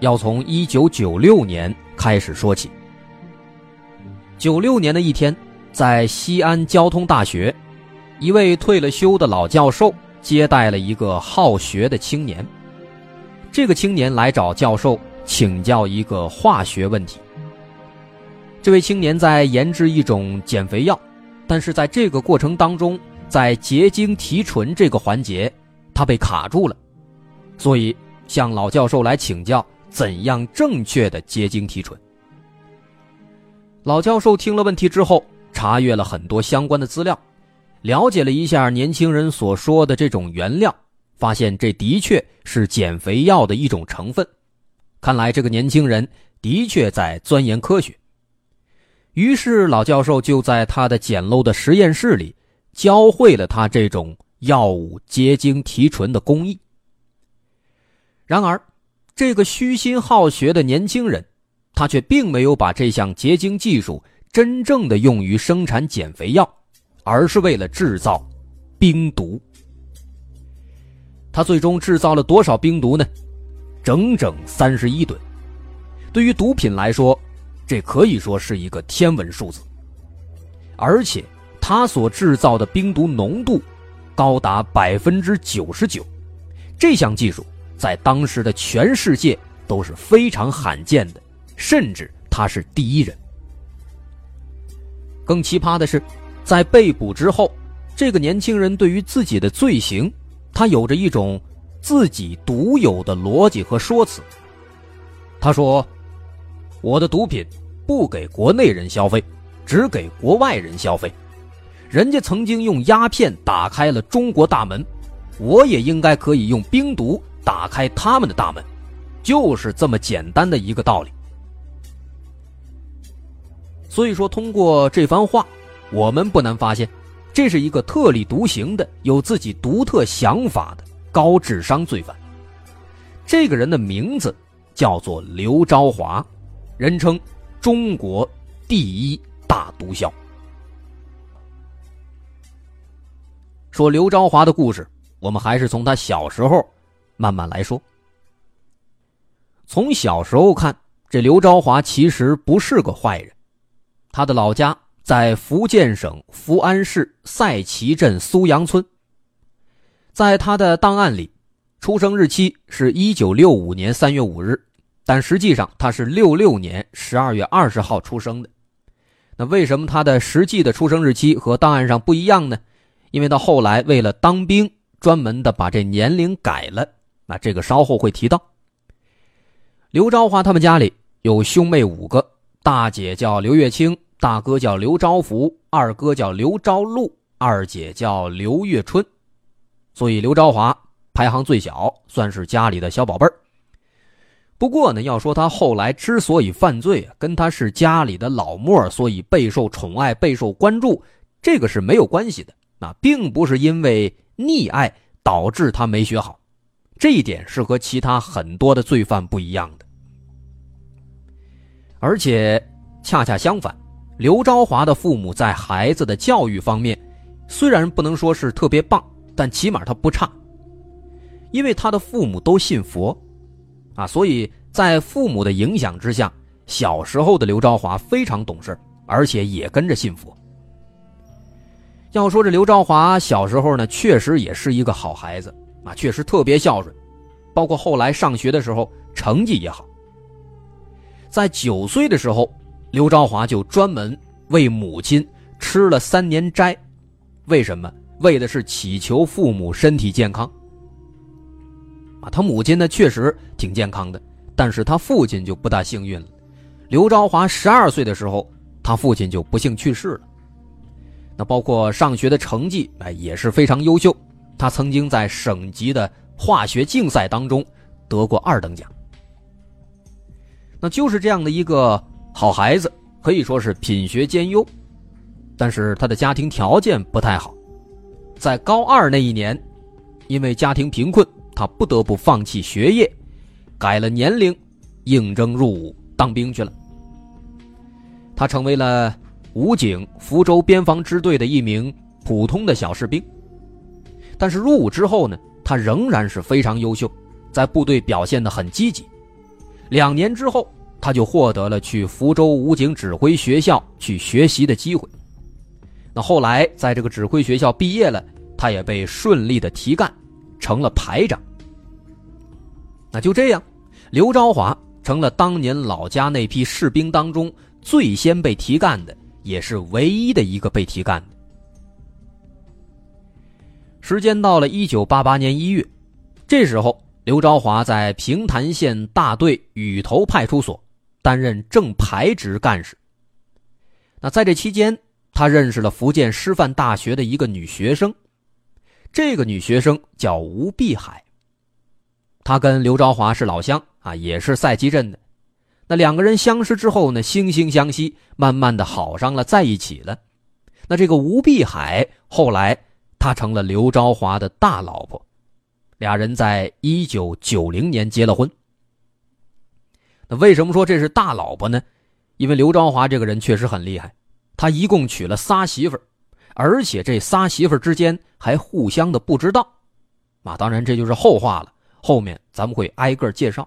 要从一九九六年开始说起。九六年的一天，在西安交通大学，一位退了休的老教授接待了一个好学的青年。这个青年来找教授请教一个化学问题。这位青年在研制一种减肥药，但是在这个过程当中，在结晶提纯这个环节，他被卡住了，所以。向老教授来请教怎样正确的结晶提纯。老教授听了问题之后，查阅了很多相关的资料，了解了一下年轻人所说的这种原料，发现这的确是减肥药的一种成分。看来这个年轻人的确在钻研科学。于是老教授就在他的简陋的实验室里，教会了他这种药物结晶提纯的工艺。然而，这个虚心好学的年轻人，他却并没有把这项结晶技术真正的用于生产减肥药，而是为了制造冰毒。他最终制造了多少冰毒呢？整整三十一吨。对于毒品来说，这可以说是一个天文数字。而且，他所制造的冰毒浓度高达百分之九十九。这项技术。在当时的全世界都是非常罕见的，甚至他是第一人。更奇葩的是，在被捕之后，这个年轻人对于自己的罪行，他有着一种自己独有的逻辑和说辞。他说：“我的毒品不给国内人消费，只给国外人消费。人家曾经用鸦片打开了中国大门，我也应该可以用冰毒。”打开他们的大门，就是这么简单的一个道理。所以说，通过这番话，我们不难发现，这是一个特立独行的、有自己独特想法的高智商罪犯。这个人的名字叫做刘昭华，人称中国第一大毒枭。说刘昭华的故事，我们还是从他小时候。慢慢来说。从小时候看，这刘昭华其实不是个坏人。他的老家在福建省福安市赛旗镇苏阳村。在他的档案里，出生日期是一九六五年三月五日，但实际上他是六六年十二月二十号出生的。那为什么他的实际的出生日期和档案上不一样呢？因为他后来为了当兵，专门的把这年龄改了。那这个稍后会提到。刘昭华他们家里有兄妹五个，大姐叫刘月清，大哥叫刘昭福，二哥叫刘昭禄，二姐叫刘月春，所以刘昭华排行最小，算是家里的小宝贝儿。不过呢，要说他后来之所以犯罪，跟他是家里的老莫，所以备受宠爱、备受关注，这个是没有关系的。那并不是因为溺爱导致他没学好。这一点是和其他很多的罪犯不一样的，而且恰恰相反，刘昭华的父母在孩子的教育方面，虽然不能说是特别棒，但起码他不差。因为他的父母都信佛，啊，所以在父母的影响之下，小时候的刘昭华非常懂事，而且也跟着信佛。要说这刘昭华小时候呢，确实也是一个好孩子。啊，确实特别孝顺，包括后来上学的时候成绩也好。在九岁的时候，刘昭华就专门为母亲吃了三年斋，为什么？为的是祈求父母身体健康。啊，他母亲呢确实挺健康的，但是他父亲就不大幸运了。刘昭华十二岁的时候，他父亲就不幸去世了。那包括上学的成绩，哎，也是非常优秀。他曾经在省级的化学竞赛当中得过二等奖。那就是这样的一个好孩子，可以说是品学兼优，但是他的家庭条件不太好，在高二那一年，因为家庭贫困，他不得不放弃学业，改了年龄，应征入伍当兵去了。他成为了武警福州边防支队的一名普通的小士兵，但是入伍之后呢，他仍然是非常优秀，在部队表现的很积极。两年之后，他就获得了去福州武警指挥学校去学习的机会。那后来在这个指挥学校毕业了，他也被顺利的提干，成了排长。那就这样，刘昭华成了当年老家那批士兵当中最先被提干的，也是唯一的一个被提干的。时间到了一九八八年一月，这时候。刘昭华在平潭县大队雨头派出所担任正排职干事。那在这期间，他认识了福建师范大学的一个女学生，这个女学生叫吴碧海。她跟刘昭华是老乡啊，也是赛基镇的。那两个人相识之后呢，惺惺相惜，慢慢的好上了，在一起了。那这个吴碧海后来，她成了刘昭华的大老婆。俩人在一九九零年结了婚。那为什么说这是大老婆呢？因为刘昭华这个人确实很厉害，他一共娶了仨媳妇儿，而且这仨媳妇儿之间还互相的不知道。啊，当然这就是后话了，后面咱们会挨个介绍。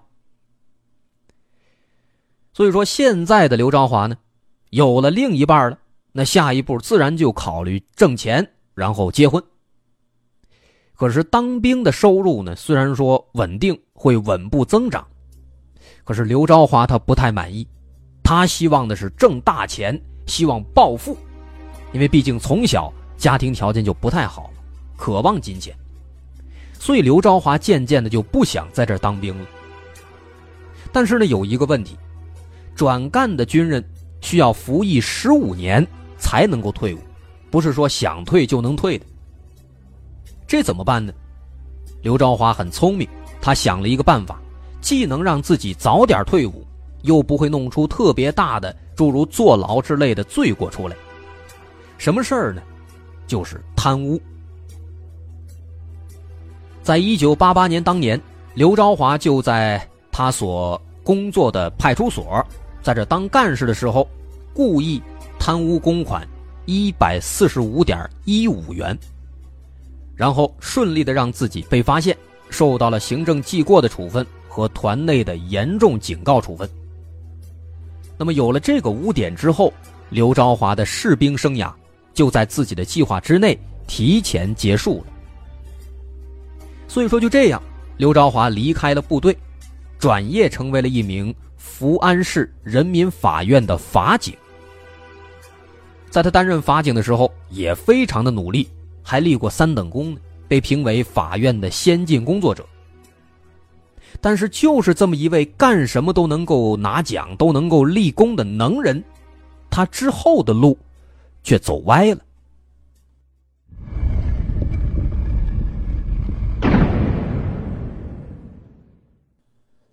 所以说，现在的刘昭华呢，有了另一半了，那下一步自然就考虑挣钱，然后结婚。可是当兵的收入呢？虽然说稳定，会稳步增长，可是刘昭华他不太满意，他希望的是挣大钱，希望暴富，因为毕竟从小家庭条件就不太好，渴望金钱，所以刘昭华渐渐的就不想在这当兵了。但是呢，有一个问题，转干的军人需要服役十五年才能够退伍，不是说想退就能退的。这怎么办呢？刘昭华很聪明，他想了一个办法，既能让自己早点退伍，又不会弄出特别大的诸如坐牢之类的罪过出来。什么事儿呢？就是贪污。在一九八八年当年，刘昭华就在他所工作的派出所，在这当干事的时候，故意贪污公款一百四十五点一五元。然后顺利的让自己被发现，受到了行政记过的处分和团内的严重警告处分。那么有了这个污点之后，刘昭华的士兵生涯就在自己的计划之内提前结束了。所以说就这样，刘昭华离开了部队，转业成为了一名福安市人民法院的法警。在他担任法警的时候，也非常的努力。还立过三等功呢，被评为法院的先进工作者。但是，就是这么一位干什么都能够拿奖、都能够立功的能人，他之后的路却走歪了。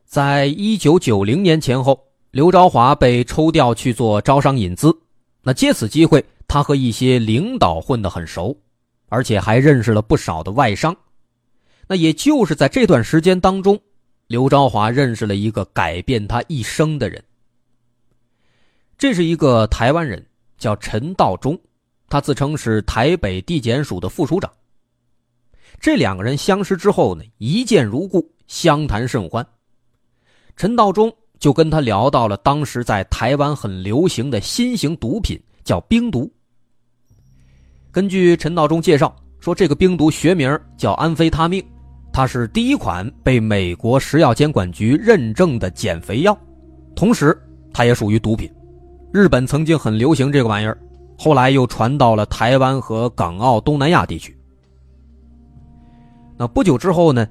在一九九零年前后，刘昭华被抽调去做招商引资，那借此机会，他和一些领导混得很熟。而且还认识了不少的外商，那也就是在这段时间当中，刘昭华认识了一个改变他一生的人。这是一个台湾人，叫陈道忠，他自称是台北地检署的副署长。这两个人相识之后呢，一见如故，相谈甚欢。陈道忠就跟他聊到了当时在台湾很流行的新型毒品，叫冰毒。根据陈道忠介绍说，这个冰毒学名叫安非他命，它是第一款被美国食药监管局认证的减肥药，同时它也属于毒品。日本曾经很流行这个玩意儿，后来又传到了台湾和港澳东南亚地区。那不久之后呢，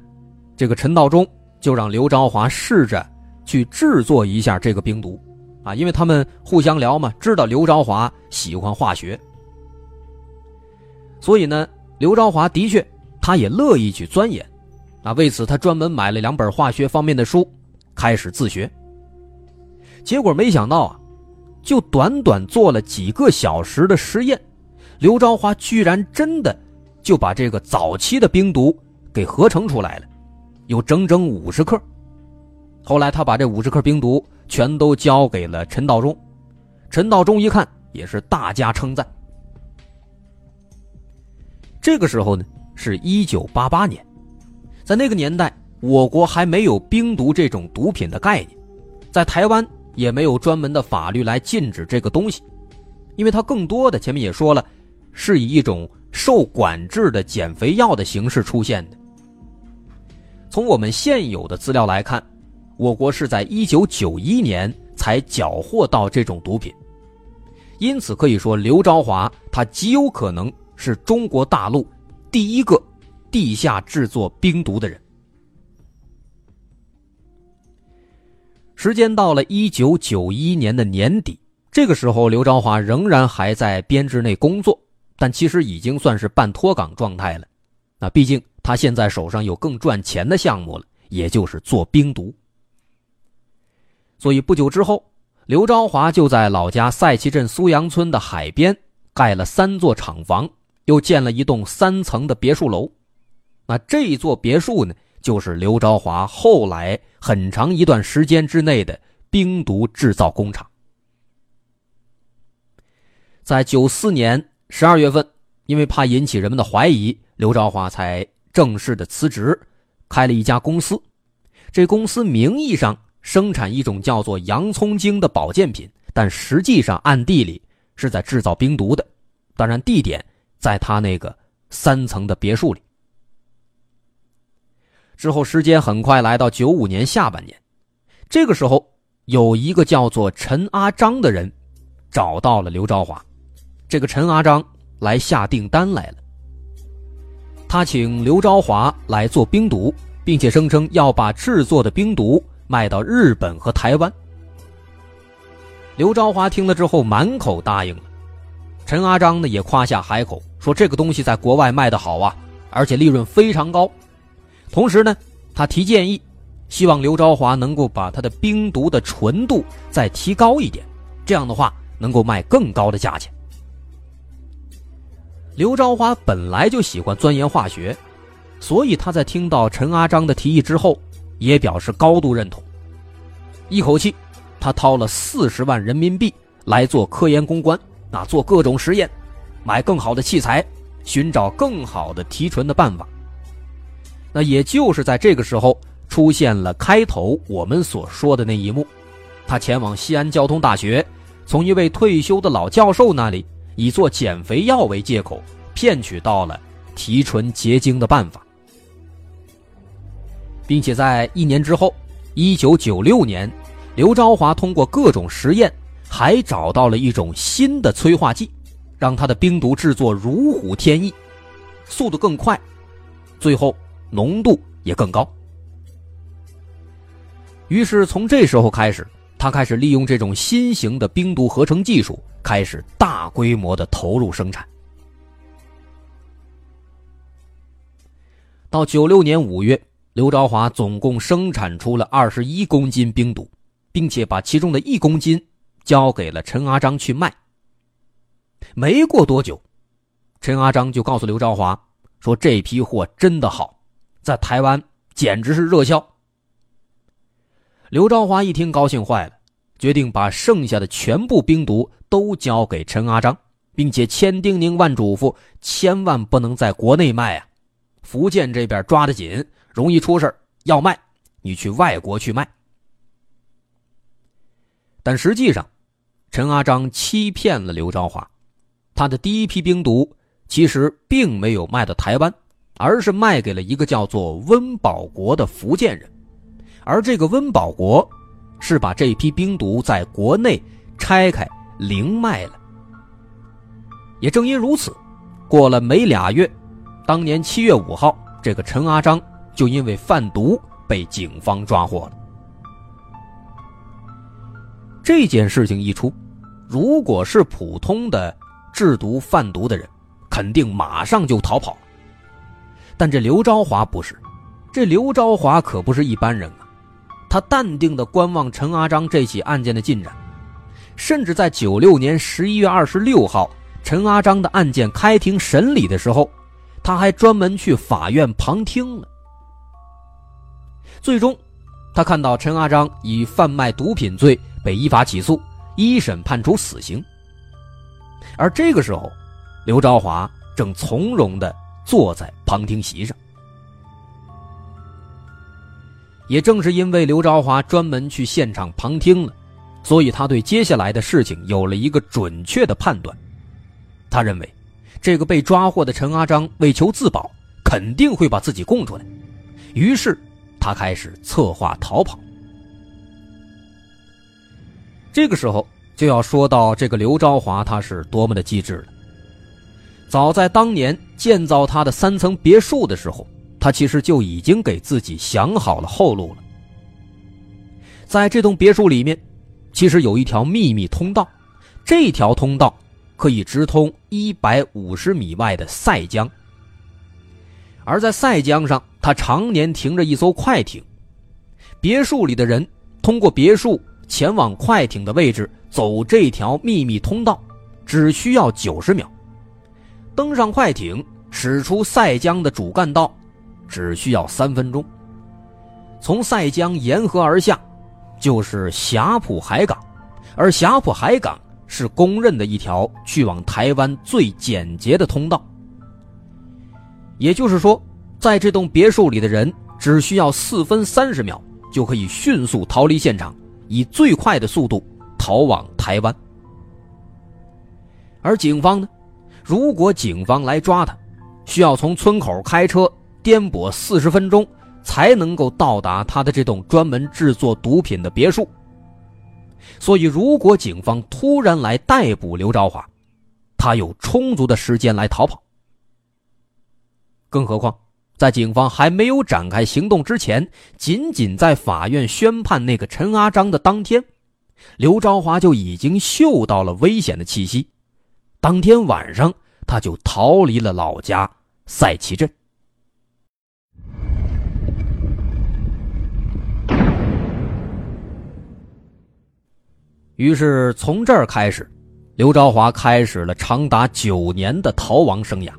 这个陈道忠就让刘昭华试着去制作一下这个冰毒，啊，因为他们互相聊嘛，知道刘昭华喜欢化学。所以呢，刘昭华的确，他也乐意去钻研，啊，为此他专门买了两本化学方面的书，开始自学。结果没想到啊，就短短做了几个小时的实验，刘昭华居然真的就把这个早期的冰毒给合成出来了，有整整五十克。后来他把这五十克冰毒全都交给了陈道中，陈道中一看也是大加称赞。这个时候呢，是一九八八年，在那个年代，我国还没有冰毒这种毒品的概念，在台湾也没有专门的法律来禁止这个东西，因为它更多的前面也说了，是以一种受管制的减肥药的形式出现的。从我们现有的资料来看。我国是在一九九一年才缴获到这种毒品，因此可以说刘昭华他极有可能是中国大陆第一个地下制作冰毒的人。时间到了一九九一年的年底，这个时候刘昭华仍然还在编制内工作，但其实已经算是半脱岗状态了。那毕竟他现在手上有更赚钱的项目了，也就是做冰毒。所以不久之后，刘昭华就在老家赛旗镇苏阳村的海边盖了三座厂房，又建了一栋三层的别墅楼。那这座别墅呢，就是刘昭华后来很长一段时间之内的冰毒制造工厂。在九四年十二月份，因为怕引起人们的怀疑，刘昭华才正式的辞职，开了一家公司。这公司名义上。生产一种叫做洋葱精的保健品，但实际上暗地里是在制造冰毒的。当然，地点在他那个三层的别墅里。之后，时间很快来到九五年下半年，这个时候有一个叫做陈阿章的人找到了刘昭华。这个陈阿章来下订单来了，他请刘昭华来做冰毒，并且声称要把制作的冰毒。卖到日本和台湾。刘昭华听了之后满口答应了，陈阿章呢也夸下海口说这个东西在国外卖的好啊，而且利润非常高。同时呢，他提建议，希望刘昭华能够把他的冰毒的纯度再提高一点，这样的话能够卖更高的价钱。刘昭华本来就喜欢钻研化学，所以他在听到陈阿章的提议之后。也表示高度认同。一口气，他掏了四十万人民币来做科研攻关，啊，做各种实验，买更好的器材，寻找更好的提纯的办法。那也就是在这个时候，出现了开头我们所说的那一幕：他前往西安交通大学，从一位退休的老教授那里，以做减肥药为借口，骗取到了提纯结晶的办法。并且在一年之后，一九九六年，刘昭华通过各种实验，还找到了一种新的催化剂，让他的冰毒制作如虎添翼，速度更快，最后浓度也更高。于是从这时候开始，他开始利用这种新型的冰毒合成技术，开始大规模的投入生产。到九六年五月。刘昭华总共生产出了二十一公斤冰毒，并且把其中的一公斤交给了陈阿章去卖。没过多久，陈阿章就告诉刘昭华说：“这批货真的好，在台湾简直是热销。”刘昭华一听，高兴坏了，决定把剩下的全部冰毒都交给陈阿章，并且千叮咛万嘱咐，千万不能在国内卖啊！福建这边抓得紧。容易出事要卖，你去外国去卖。但实际上，陈阿章欺骗了刘昭华，他的第一批冰毒其实并没有卖到台湾，而是卖给了一个叫做温保国的福建人，而这个温保国是把这批冰毒在国内拆开零卖了。也正因如此，过了没俩月，当年七月五号，这个陈阿章。就因为贩毒被警方抓获了。这件事情一出，如果是普通的制毒贩毒的人，肯定马上就逃跑。但这刘昭华不是，这刘昭华可不是一般人啊，他淡定地观望陈阿章这起案件的进展，甚至在九六年十一月二十六号，陈阿章的案件开庭审理的时候，他还专门去法院旁听了。最终，他看到陈阿章以贩卖毒品罪被依法起诉，一审判处死刑。而这个时候，刘昭华正从容地坐在旁听席上。也正是因为刘昭华专门去现场旁听了，所以他对接下来的事情有了一个准确的判断。他认为，这个被抓获的陈阿章为求自保，肯定会把自己供出来。于是，他开始策划逃跑。这个时候，就要说到这个刘昭华他是多么的机智了。早在当年建造他的三层别墅的时候。他其实就已经给自己想好了后路了。在这栋别墅里面，其实有一条秘密通道，这条通道可以直通一百五十米外的塞江。而在塞江上，他常年停着一艘快艇。别墅里的人通过别墅前往快艇的位置，走这条秘密通道，只需要九十秒。登上快艇，驶出塞江的主干道。只需要三分钟，从塞江沿河而下，就是霞浦海港，而霞浦海港是公认的一条去往台湾最简洁的通道。也就是说，在这栋别墅里的人只需要四分三十秒就可以迅速逃离现场，以最快的速度逃往台湾。而警方呢，如果警方来抓他，需要从村口开车。颠簸四十分钟才能够到达他的这栋专门制作毒品的别墅，所以如果警方突然来逮捕刘昭华，他有充足的时间来逃跑。更何况，在警方还没有展开行动之前，仅仅在法院宣判那个陈阿章的当天，刘昭华就已经嗅到了危险的气息，当天晚上他就逃离了老家赛旗镇。于是从这儿开始，刘昭华开始了长达九年的逃亡生涯，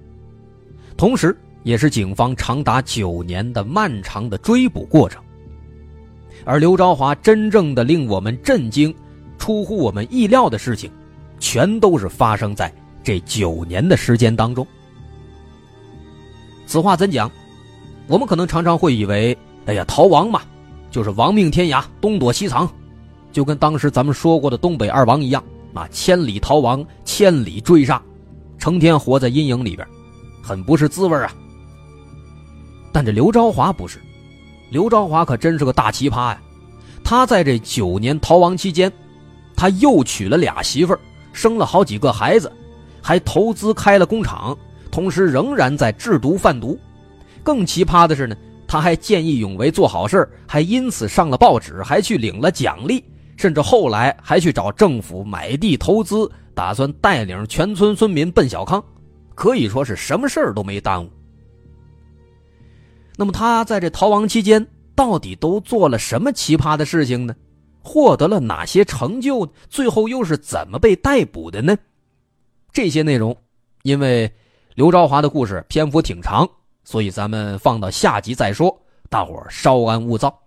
同时也是警方长达九年的漫长的追捕过程。而刘昭华真正的令我们震惊、出乎我们意料的事情，全都是发生在这九年的时间当中。此话怎讲？我们可能常常会以为，哎呀，逃亡嘛，就是亡命天涯，东躲西藏。就跟当时咱们说过的东北二王一样啊，千里逃亡，千里追杀，成天活在阴影里边，很不是滋味啊。但这刘昭华不是，刘昭华可真是个大奇葩呀！他在这九年逃亡期间，他又娶了俩媳妇儿，生了好几个孩子，还投资开了工厂，同时仍然在制毒贩毒。更奇葩的是呢，他还见义勇为做好事还因此上了报纸，还去领了奖励。甚至后来还去找政府买地投资，打算带领全村村民奔小康，可以说是什么事儿都没耽误。那么他在这逃亡期间到底都做了什么奇葩的事情呢？获得了哪些成就？最后又是怎么被逮捕的呢？这些内容，因为刘昭华的故事篇幅挺长，所以咱们放到下集再说，大伙稍安勿躁。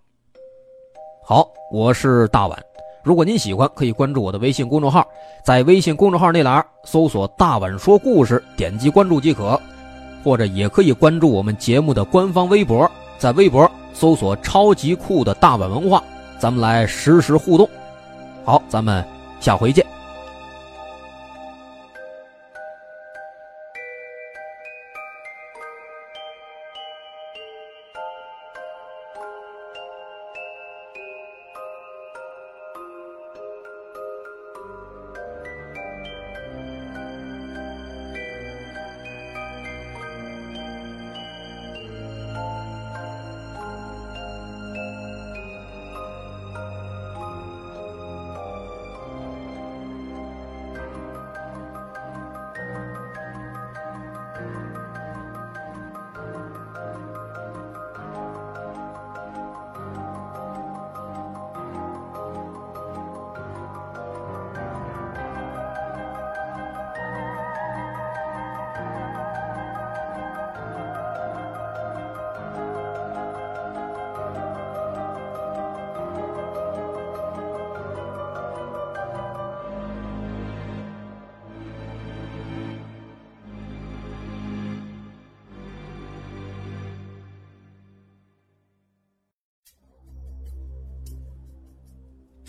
好，我是大碗。如果您喜欢，可以关注我的微信公众号，在微信公众号那栏搜索“大碗说故事”，点击关注即可，或者也可以关注我们节目的官方微博，在微博搜索“超级酷的大碗文化”，咱们来实时互动。好，咱们下回见。